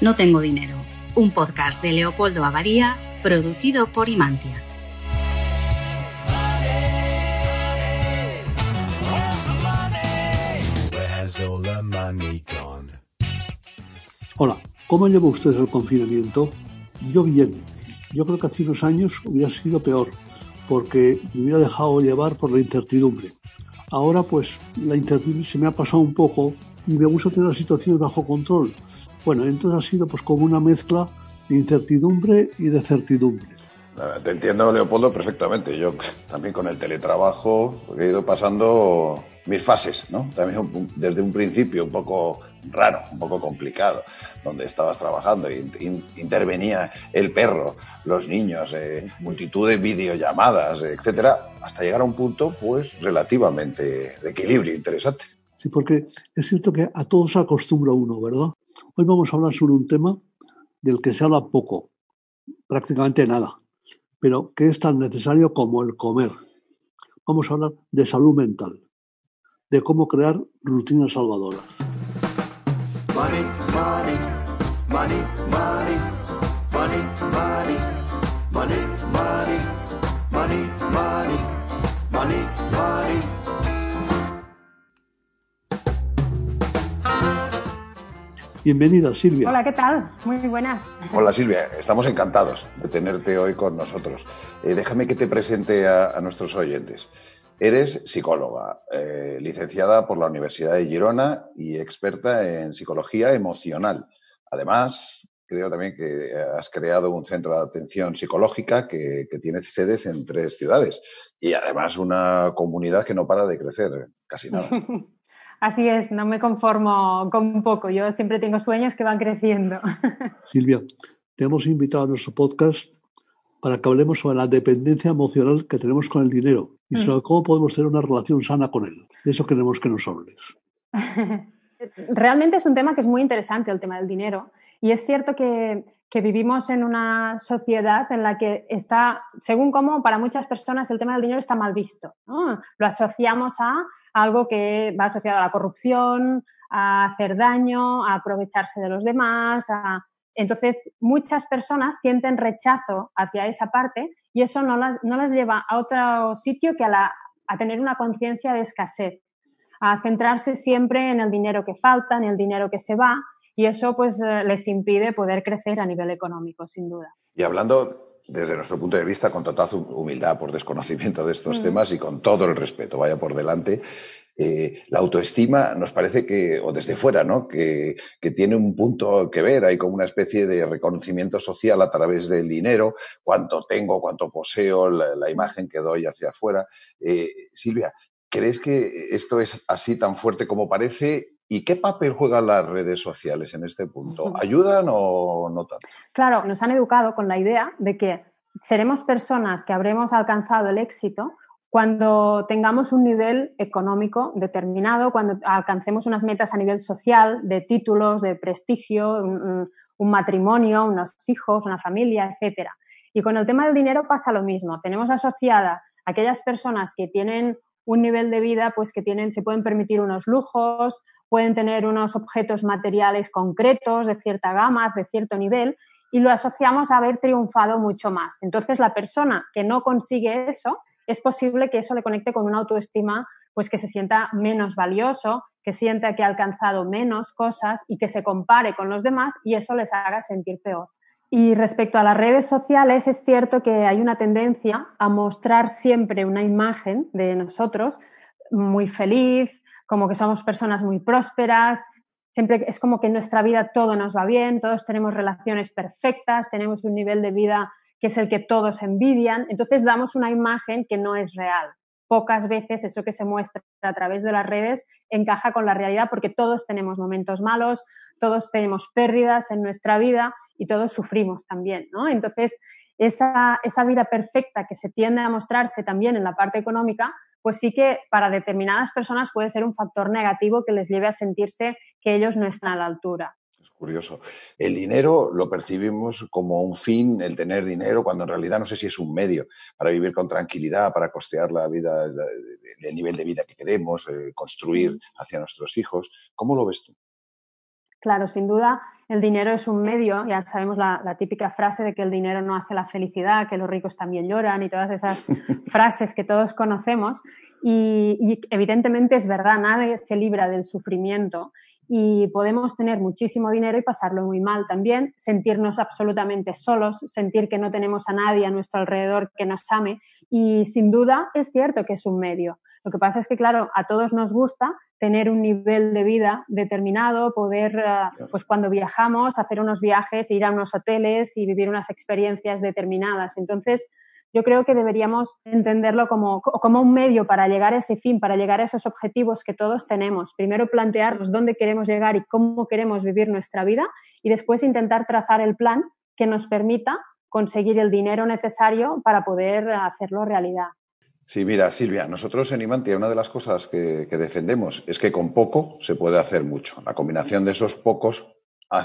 No tengo dinero, un podcast de Leopoldo Abadía, producido por Imantia. Hola, ¿cómo lleva usted el confinamiento? Yo bien. Yo creo que hace unos años hubiera sido peor, porque me hubiera dejado llevar por la incertidumbre. Ahora pues la incertidumbre se me ha pasado un poco y me gusta tener las situaciones bajo control. Bueno, entonces ha sido pues como una mezcla de incertidumbre y de certidumbre. Te entiendo, Leopoldo, perfectamente. Yo también con el teletrabajo he ido pasando mis fases, ¿no? También desde un principio un poco raro, un poco complicado, donde estabas trabajando y intervenía el perro, los niños, eh, multitud de videollamadas, etcétera, hasta llegar a un punto, pues, relativamente de equilibrio interesante. Sí, porque es cierto que a todos acostumbra uno, ¿verdad? Hoy vamos a hablar sobre un tema del que se habla poco, prácticamente nada, pero que es tan necesario como el comer. Vamos a hablar de salud mental, de cómo crear rutinas salvadoras. Bienvenida, Silvia. Hola, ¿qué tal? Muy buenas. Hola, Silvia. Estamos encantados de tenerte hoy con nosotros. Eh, déjame que te presente a, nuestros oyentes. Eres psicóloga, eh, licenciada por la Universidad de Girona y experta en psicología emocional. Además, creo también que has creado un centro de atención psicológica que, que tiene sedes en tres ciudades y además una comunidad que no para de crecer, casi nada. Así es, no me conformo con poco, yo siempre tengo sueños que van creciendo. Silvia, te hemos invitado a nuestro podcast para que hablemos sobre la dependencia emocional que tenemos con el dinero y mm. sobre cómo podemos tener una relación sana con él. De eso queremos que nos hables. Realmente es un tema que es muy interesante, el tema del dinero. Y es cierto que, que vivimos en una sociedad en la que está, según cómo para muchas personas el tema del dinero está mal visto. Lo asociamos a algo que va asociado a la corrupción, a hacer daño, a aprovecharse de los demás. Entonces, muchas personas sienten rechazo hacia esa parte y eso no las, no las lleva a otro sitio que a, la, a tener una conciencia de escasez, a centrarse siempre en el dinero que falta, en el dinero que se va y eso pues eh, les impide poder crecer a nivel económico, sin duda. Y hablando desde nuestro punto de vista, con total humildad por desconocimiento de estos mm. temas y con todo el respeto, vaya por delante, eh, la autoestima nos parece que, o desde fuera, ¿no? Que, tiene un punto que ver, hay como una especie de reconocimiento social a través del dinero, cuánto tengo, cuánto poseo, la, imagen que doy hacia afuera. Eh, Silvia, ¿crees que esto es así tan fuerte como parece? ¿Y qué papel juegan las redes sociales en este punto? ¿Ayudan o no tanto? Claro, nos han educado con la idea de que seremos personas que habremos alcanzado el éxito cuando tengamos un nivel económico determinado, cuando alcancemos unas metas a nivel social, de títulos, de prestigio, un, matrimonio, unos hijos, una familia, etcétera. Y con el tema del dinero pasa lo mismo. Tenemos asociada a aquellas personas que tienen un nivel de vida, pues que tienen, se pueden permitir unos lujos, pueden tener unos objetos materiales concretos de cierta gama, de cierto nivel, y lo asociamos a haber triunfado mucho más. Entonces, la persona que no consigue eso, es posible que eso le conecte con una autoestima, pues que se sienta menos valioso, que sienta que ha alcanzado menos cosas y que se compare con los demás y eso les haga sentir peor. Y respecto a las redes sociales, es cierto que hay una tendencia a mostrar siempre una imagen de nosotros muy feliz, como que somos personas muy prósperas, siempre es como que en nuestra vida todo nos va bien, todos tenemos relaciones perfectas, tenemos un nivel de vida que es el que todos envidian, entonces damos una imagen que no es real. Pocas veces eso que se muestra a través de las redes encaja con la realidad porque todos tenemos momentos malos, todos tenemos pérdidas en nuestra vida y todos sufrimos también, ¿no? Entonces, esa, esa vida perfecta que se tiende a mostrarse también en la parte económica pues sí que para determinadas personas puede ser un factor negativo que les lleve a sentirse que ellos no están a la altura. Es curioso. El dinero lo percibimos como un fin, el tener dinero, cuando en realidad no sé si es un medio para vivir con tranquilidad, para costear la vida, el nivel de vida que queremos, eh, construir hacia nuestros hijos. ¿Cómo lo ves tú? Claro, sin duda, el dinero es un medio, ya sabemos la, típica frase de que el dinero no hace la felicidad, que los ricos también lloran y todas esas frases que todos conocemos. y, evidentemente es verdad, nadie se libra del sufrimiento y podemos tener muchísimo dinero y pasarlo muy mal también, sentirnos absolutamente solos, sentir que no tenemos a nadie a nuestro alrededor que nos ame y sin duda es cierto que es un medio. Lo que pasa es que, claro, a todos nos gusta tener un nivel de vida determinado, poder, eh, pues cuando viajamos, hacer unos viajes, ir a unos hoteles y vivir unas experiencias determinadas. Entonces, yo creo que deberíamos entenderlo como, como, un medio para llegar a ese fin, para llegar a esos objetivos que todos tenemos. Primero plantearnos dónde queremos llegar y cómo queremos vivir nuestra vida y después intentar trazar el plan que nos permita conseguir el dinero necesario para poder hacerlo realidad. Sí, mira, Silvia, nosotros en Imantia una de las cosas que, defendemos es que con poco se puede hacer mucho. La combinación de esos pocos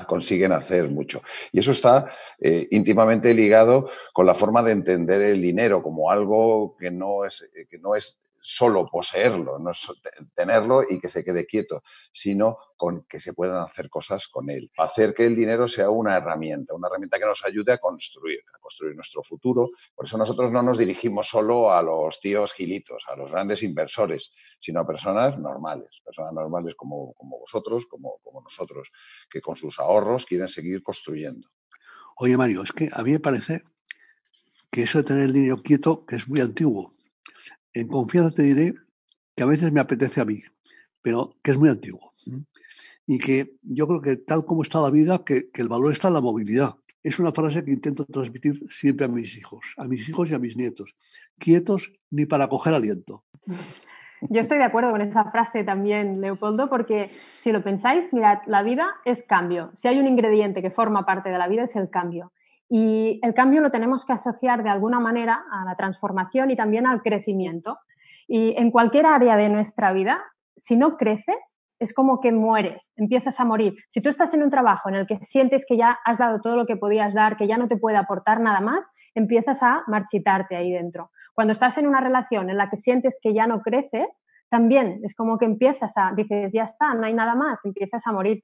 consiguen hacer mucho. Y eso está eh, íntimamente ligado con la forma de entender el dinero como algo que no es, eh, que no es solo poseerlo, no es tenerlo y que se quede quieto, sino con que se puedan hacer cosas con él. Hacer que el dinero sea una herramienta, una herramienta que nos ayude a construir, a construir nuestro futuro. Por eso nosotros no nos dirigimos solo a los tíos gilitos, a los grandes inversores, sino a personas normales, personas normales como, como vosotros, como, como nosotros, que con sus ahorros quieren seguir construyendo. Oye, Mario, es que a mí me parece que eso de tener el dinero quieto, que es muy antiguo, en confianza te diré que a veces me apetece a mí, pero que es muy antiguo. Y que yo creo que tal como está la vida, que, el valor está en la movilidad. Es una frase que intento transmitir siempre a mis hijos, a mis hijos y a mis nietos. Quietos ni para coger aliento. Yo estoy de acuerdo con esa frase también, Leopoldo, porque si lo pensáis, mirad, la vida es cambio. Si hay un ingrediente que forma parte de la vida es el cambio. Y el cambio lo tenemos que asociar de alguna manera a la transformación y también al crecimiento. Y en cualquier área de nuestra vida, si no creces, es como que mueres, empiezas a morir. Si tú estás en un trabajo en el que sientes que ya has dado todo lo que podías dar, que ya no te puede aportar nada más, empiezas a marchitarte ahí dentro. Cuando estás en una relación en la que sientes que ya no creces, también es como que empiezas a, dices, ya está, no hay nada más, empiezas a morir.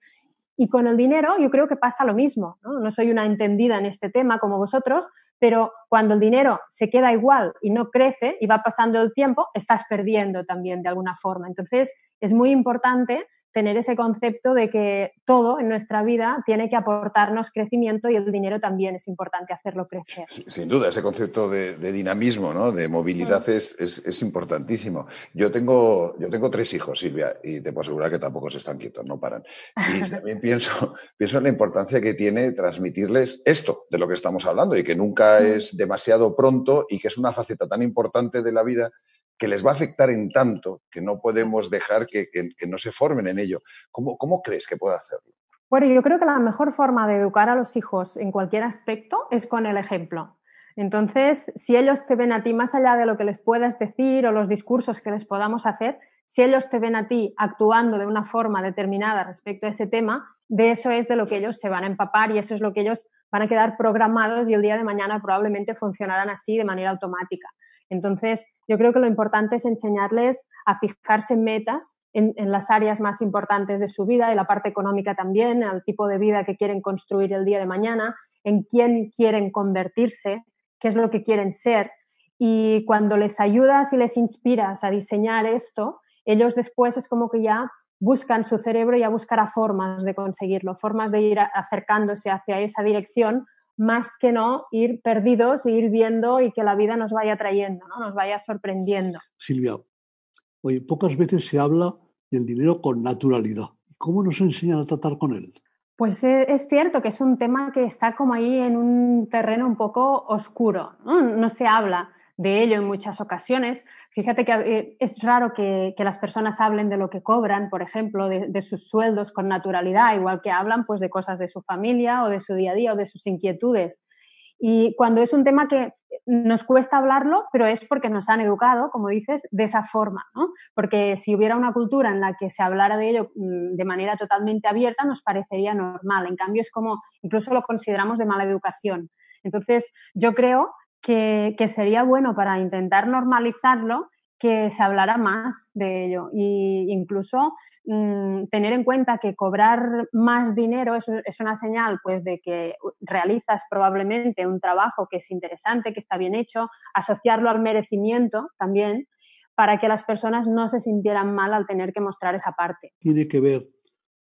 Y con el dinero yo creo que pasa lo mismo. ¿no? soy una entendida en este tema como vosotros, pero cuando el dinero se queda igual y no crece y va pasando el tiempo, estás perdiendo también de alguna forma. Entonces es muy importante tener ese concepto de que todo en nuestra vida tiene que aportarnos crecimiento y el dinero también es importante hacerlo crecer. Sin duda, ese concepto de, dinamismo, ¿no? de movilidad es, es, importantísimo. Yo tengo, yo tengo tres hijos, Silvia, y te puedo asegurar que tampoco se están quietos, no paran. Y también pienso, pienso en la importancia que tiene transmitirles esto de lo que estamos hablando y que nunca es demasiado pronto y que es una faceta tan importante de la vida que les va a afectar en tanto que no podemos dejar que, no se formen en ello. ¿Cómo, ¿Cómo, crees que puede hacerlo? Bueno, yo creo que la mejor forma de educar a los hijos en cualquier aspecto es con el ejemplo. Entonces, si ellos te ven a ti más allá de lo que les puedas decir o los discursos que les podamos hacer, si ellos te ven a ti actuando de una forma determinada respecto a ese tema, de eso es de lo que ellos se van a empapar y eso es lo que ellos van a quedar programados y el día de mañana probablemente funcionarán así de manera automática. Entonces, yo creo que lo importante es enseñarles a fijarse metas en, las áreas más importantes de su vida, en la parte económica también, al tipo de vida que quieren construir el día de mañana, en quién quieren convertirse, qué es lo que quieren ser. Y cuando les ayudas y les inspiras a diseñar esto, ellos después es como que ya buscan su cerebro y ya buscará formas de conseguirlo, formas de ir acercándose hacia esa dirección más que no ir perdidos e ir viendo y que la vida nos vaya trayendo, ¿no? nos vaya sorprendiendo. Silvia, oye, pocas veces se habla del dinero con naturalidad. ¿Cómo nos enseñan a tratar con él? Pues eh, es cierto que es un tema que está como ahí en un terreno un poco oscuro, no se habla de ello en muchas ocasiones. Fíjate que eh, es raro que, las personas hablen de lo que cobran, por ejemplo, de, sus sueldos con naturalidad, igual que hablan pues, de cosas de su familia o de su día a día o de sus inquietudes. Y cuando es un tema que nos cuesta hablarlo, pero es porque nos han educado, como dices, de esa forma, ¿no? Porque si hubiera una cultura en la que se hablara de ello mm, de manera totalmente abierta, nos parecería normal. En cambio, es como, incluso lo consideramos de mala educación. Entonces, yo creo que, sería bueno para intentar normalizarlo que se hablara más de ello e incluso mm, tener en cuenta que cobrar más dinero es, es, una señal pues de que realizas probablemente un trabajo que es interesante, que está bien hecho, asociarlo al merecimiento también para que las personas no se sintieran mal al tener que mostrar esa parte. Tiene que ver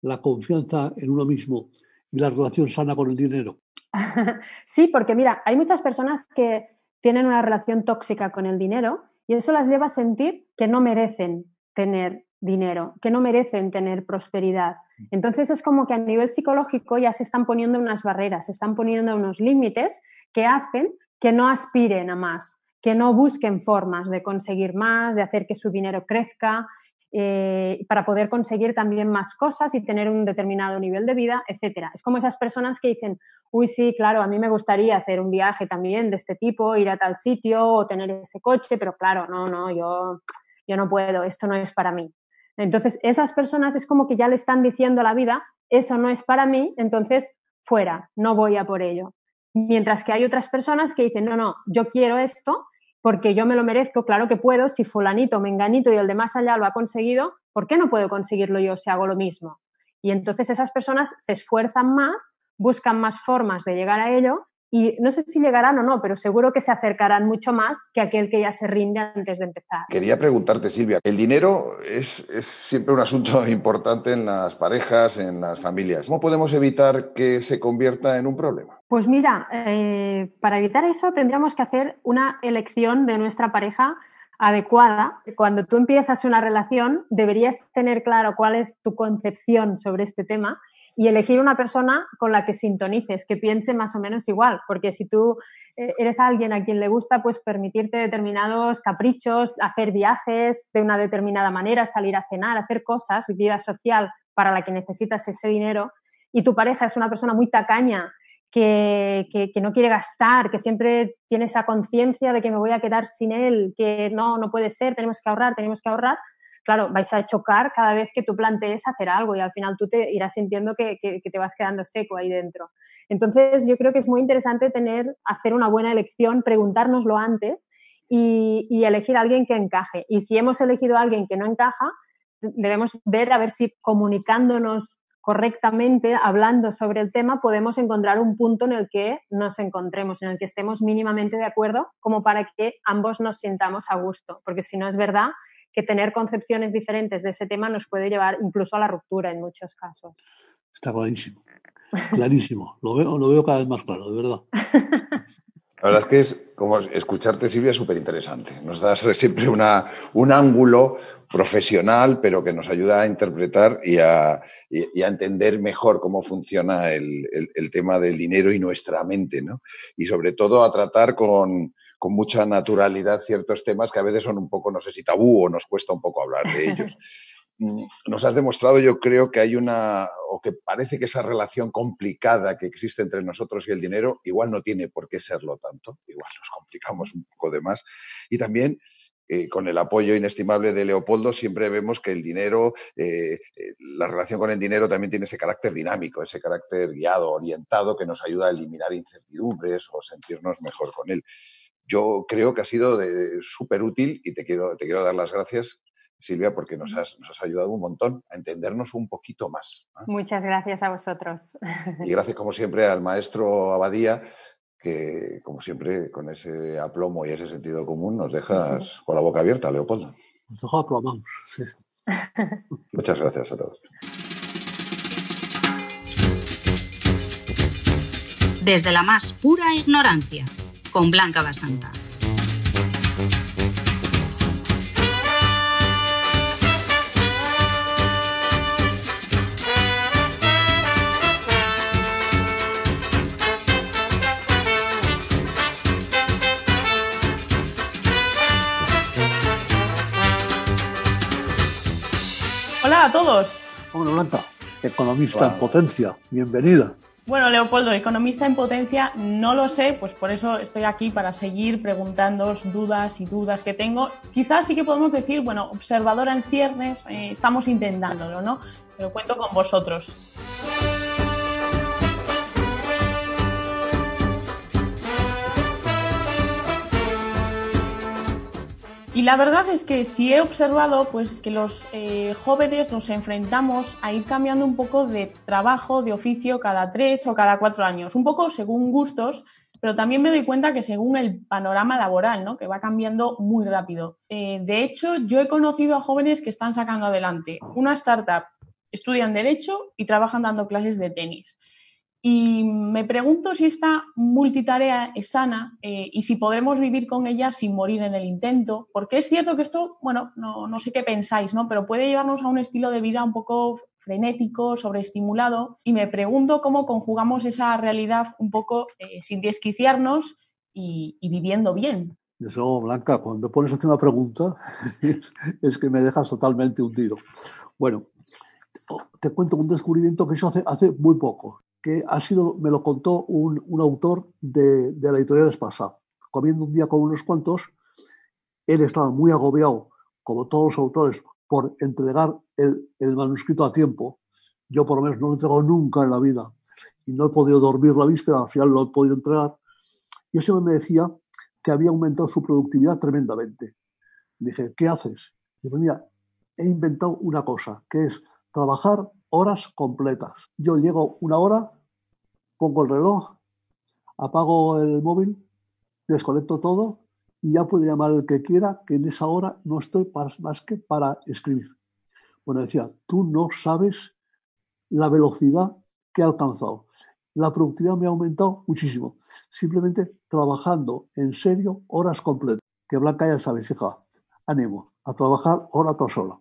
la confianza en uno mismo y la relación sana con el dinero. sí, porque mira, hay muchas personas que tienen una relación tóxica con el dinero y eso las lleva a sentir que no merecen tener dinero, que no merecen tener prosperidad. Entonces es como que a nivel psicológico ya se están poniendo unas barreras, se están poniendo unos límites que hacen que no aspiren a más, que no busquen formas de conseguir más, de hacer que su dinero crezca, eh, para poder conseguir también más cosas y tener un determinado nivel de vida, etcétera. Es como esas personas que dicen, uy, sí, claro, a mí me gustaría hacer un viaje también de este tipo, ir a tal sitio o tener ese coche, pero claro, no, no, yo, yo no puedo, esto no es para mí. Entonces, esas personas es como que ya le están diciendo a la vida, eso no es para mí, entonces fuera, no voy a por ello. Mientras que hay otras personas que dicen, no, no, yo quiero esto porque yo me lo merezco, claro que puedo, si fulanito, menganito y el de más allá lo ha conseguido, ¿por qué no puedo conseguirlo yo si hago lo mismo? Y entonces esas personas se esfuerzan más, buscan más formas de llegar a ello y no sé si llegarán o no, pero seguro que se acercarán mucho más que aquel que ya se rinde antes de empezar. Quería preguntarte, Silvia, el dinero es, siempre un asunto importante en las parejas, en las familias. ¿Cómo podemos evitar que se convierta en un problema? Pues mira, eh, para evitar eso tendríamos que hacer una elección de nuestra pareja adecuada. Cuando tú empiezas una relación, deberías tener claro cuál es tu concepción sobre este tema y elegir una persona con la que sintonices, que piense más o menos igual, porque si tú eh, eres alguien a quien le gusta, pues permitirte determinados caprichos, hacer viajes de una determinada manera, salir a cenar, hacer cosas, vida social para la que necesitas ese dinero, y tu pareja es una persona muy tacaña, que, que, no quiere gastar, que siempre tiene esa conciencia de que me voy a quedar sin él, que no, no puede ser, tenemos que ahorrar, tenemos que ahorrar, claro, vais a chocar cada vez que tú plantees hacer algo y al final tú te irás sintiendo que, te vas quedando seco ahí dentro. Entonces, yo creo que es muy interesante tener, hacer una buena elección, preguntárnoslo antes y, elegir a alguien que encaje. Y si hemos elegido a alguien que no encaja, debemos ver a ver si comunicándonos correctamente, hablando sobre el tema, podemos encontrar un punto en el que nos encontremos, en el que estemos mínimamente de acuerdo, como para que ambos nos sintamos a gusto. Porque si no es verdad, que tener concepciones diferentes de ese tema nos puede llevar incluso a la ruptura en muchos casos. Está clarísimo, clarísimo. Lo veo, lo veo cada vez más claro, de verdad. La verdad es que es como escucharte, Silvia, súper interesante. Nos das siempre una, un ángulo profesional, pero que nos ayuda a interpretar y a, y, a entender mejor cómo funciona el, el, tema del dinero y nuestra mente, ¿no? Y sobre todo a tratar con, con mucha naturalidad ciertos temas que a veces son un poco, no sé si tabú o nos cuesta un poco hablar de ellos. Mm, nos has demostrado, yo creo que hay una, o que parece que esa relación complicada que existe entre nosotros y el dinero, igual no tiene por qué serlo tanto, igual nos complicamos un poco de más. Y también eh, con el apoyo inestimable de Leopoldo, siempre vemos que el dinero, eh, eh, la relación con el dinero también tiene ese carácter dinámico, ese carácter guiado, orientado, que nos ayuda a eliminar incertidumbres o sentirnos mejor con él yo creo que ha sido súper útil y te quiero, te quiero dar las gracias, Silvia, porque nos has, nos has, ayudado un montón a entendernos un poquito más. Muchas gracias a vosotros. Y gracias, como siempre, al maestro Abadía, que, como siempre, con ese aplomo y ese sentido común, nos dejas con la boca abierta, Leopoldo. Nos deja aplomamos, sí. Muchas gracias a todos. Desde la más pura ignorancia con Blanca Basanta. Hola a todos. Hola Blanca, economista en potencia, bienvenida. Bueno, Leopoldo, economista en potencia, no lo sé, pues por eso estoy aquí para seguir preguntándoos dudas y dudas que tengo. Quizás sí que podemos decir, bueno, observadora en ciernes, eh, estamos intentándolo, ¿no? Pero cuento con vosotros. Y la verdad es que sí he observado pues, que los eh, jóvenes nos enfrentamos a ir cambiando un poco de trabajo, de oficio cada tres o cada cuatro años, un poco según gustos, pero también me doy cuenta que según el panorama laboral, ¿no? que va cambiando muy rápido. Eh, de hecho, yo he conocido a jóvenes que están sacando adelante una startup, estudian derecho y trabajan dando clases de tenis. Y me pregunto si esta multitarea es sana eh, y si podremos vivir con ella sin morir en el intento, porque es cierto que esto, bueno, no, no, sé qué pensáis, ¿no? Pero puede llevarnos a un estilo de vida un poco frenético, sobreestimulado, y me pregunto cómo conjugamos esa realidad un poco eh, sin desquiciarnos y, viviendo bien. Eso, Blanca, cuando pones hacer una pregunta es, que me dejas totalmente hundido. Bueno, te cuento un descubrimiento que hizo hace, hace muy poco que ha sido, me lo contó un, un autor de, de, la editorial Espasa. Comiendo un día con unos cuantos, él estaba muy agobiado, como todos los autores, por entregar el, el, manuscrito a tiempo. Yo por lo menos no lo he entregado nunca en la vida y no he podido dormir la víspera, al final lo he podido entregar. Y ese me decía que había aumentado su productividad tremendamente. Dije, ¿qué haces? Y mira, he inventado una cosa, que es trabajar horas completas. Yo llego una hora, pongo el reloj, apago el móvil, desconecto todo y ya puede llamar el que quiera, que en esa hora no estoy más que para escribir. Bueno, decía, tú no sabes la velocidad que he alcanzado. La productividad me ha aumentado muchísimo. Simplemente trabajando en serio horas completas. Que Blanca ya sabes, hija, ánimo, a trabajar hora tras hora.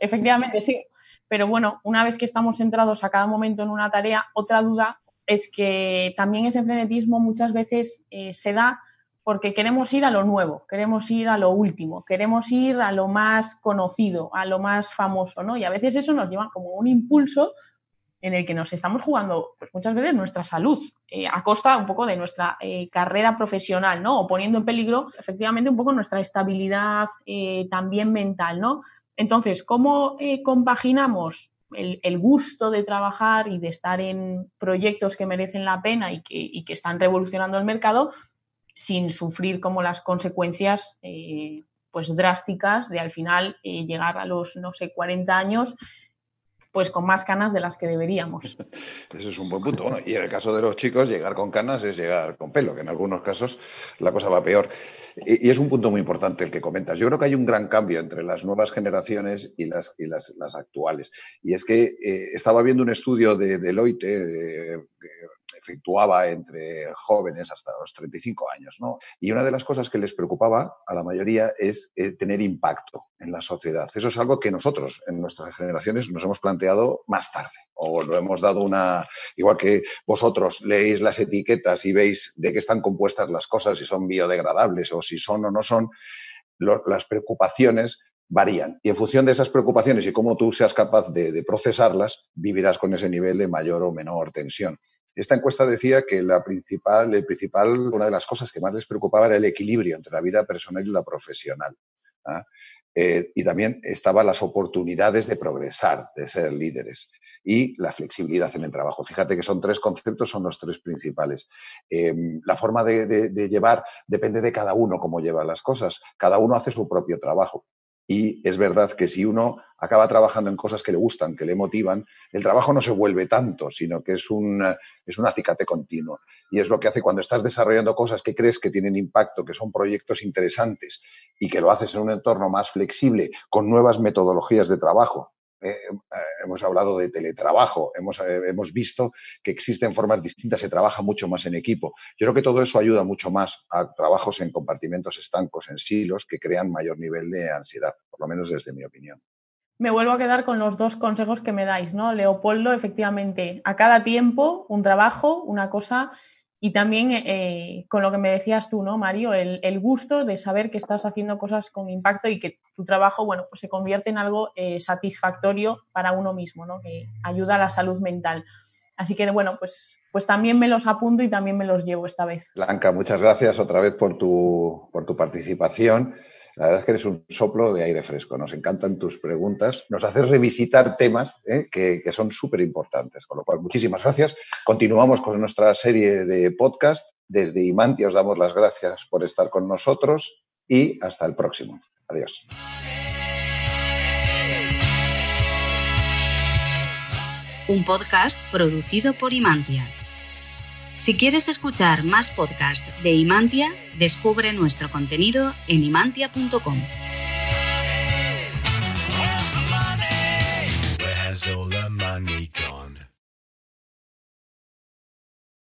Efectivamente, sí. Pero bueno, una vez que estamos centrados a cada momento en una tarea, otra duda es que también ese frenetismo muchas veces eh, se da porque queremos ir a lo nuevo, queremos ir a lo último, queremos ir a lo más conocido, a lo más famoso, ¿no? Y a veces eso nos lleva como un impulso en el que nos estamos jugando, pues muchas veces nuestra salud, eh, a costa un poco de nuestra eh, carrera profesional, ¿no? O poniendo en peligro, efectivamente, un poco nuestra estabilidad también mental, ¿no? Entonces, ¿cómo eh, compaginamos el, gusto de trabajar y de estar en proyectos que merecen la pena y que, y que están revolucionando el mercado sin sufrir como las consecuencias eh, pues drásticas de al final eh, llegar a los, no sé, 40 años pues con más canas de las que deberíamos. Ese es un buen punto. Y en el caso de los chicos, llegar con canas es llegar con pelo, que en algunos casos la cosa va peor. Y, es un punto muy importante el que comentas. Yo creo que hay un gran cambio entre las nuevas generaciones y las, y las, las actuales. Y es que eh, estaba viendo un estudio de Deloitte, de, de, efectuaba entre jóvenes hasta los 35 años, ¿no? Y una de las cosas que les preocupaba a la mayoría es eh, tener impacto en la sociedad. Eso es algo que nosotros, en nuestras generaciones, nos hemos planteado más tarde. O lo hemos dado una. Igual que vosotros leéis las etiquetas y veis de qué están compuestas las cosas, si son biodegradables o si son o no son, lo, las preocupaciones varían. Y en función de esas preocupaciones y cómo tú seas capaz de, de procesarlas, vivirás con ese nivel de mayor o menor tensión. Esta encuesta decía que la principal, el principal, una de las cosas que más les preocupaba era el equilibrio entre la vida personal y la profesional. ¿ah? Eh, y también estaban las oportunidades de progresar, de ser líderes y la flexibilidad en el trabajo. Fíjate que son tres conceptos, son los tres principales. Eh, la forma de, de, de, llevar depende de cada uno cómo lleva las cosas. Cada uno hace su propio trabajo. Y es verdad que si uno acaba trabajando en cosas que le gustan, que le motivan, el trabajo no se vuelve tanto, sino que es un, es un acicate continuo. Y es lo que hace cuando estás desarrollando cosas que crees que tienen impacto, que son proyectos interesantes y que lo haces en un entorno más flexible, con nuevas metodologías de trabajo, eh, hemos hablado de teletrabajo, hemos, eh, hemos, visto que existen formas distintas, se trabaja mucho más en equipo. Yo creo que todo eso ayuda mucho más a trabajos en compartimentos estancos, en silos, que crean mayor nivel de ansiedad, por lo menos desde mi opinión. Me vuelvo a quedar con los dos consejos que me dais, ¿no? Leopoldo, efectivamente, a cada tiempo un trabajo, una cosa y también eh, con lo que me decías tú, ¿no, Mario? El, el, gusto de saber que estás haciendo cosas con impacto y que tu trabajo, bueno, pues se convierte en algo eh, satisfactorio para uno mismo, ¿no? Que ayuda a la salud mental. Así que, bueno, pues, pues también me los apunto y también me los llevo esta vez. Blanca, muchas gracias otra vez por tu, por tu participación. La verdad es que eres un soplo de aire fresco. Nos encantan tus preguntas. Nos haces revisitar temas ¿eh? que, que, son súper importantes. Con lo cual, muchísimas gracias. Continuamos con nuestra serie de podcast. Desde Imantia os damos las gracias por estar con nosotros y hasta el próximo. Adiós. Un podcast producido por Imantia. Si quieres escuchar más podcasts de Imantia, descubre nuestro contenido en imantia.com.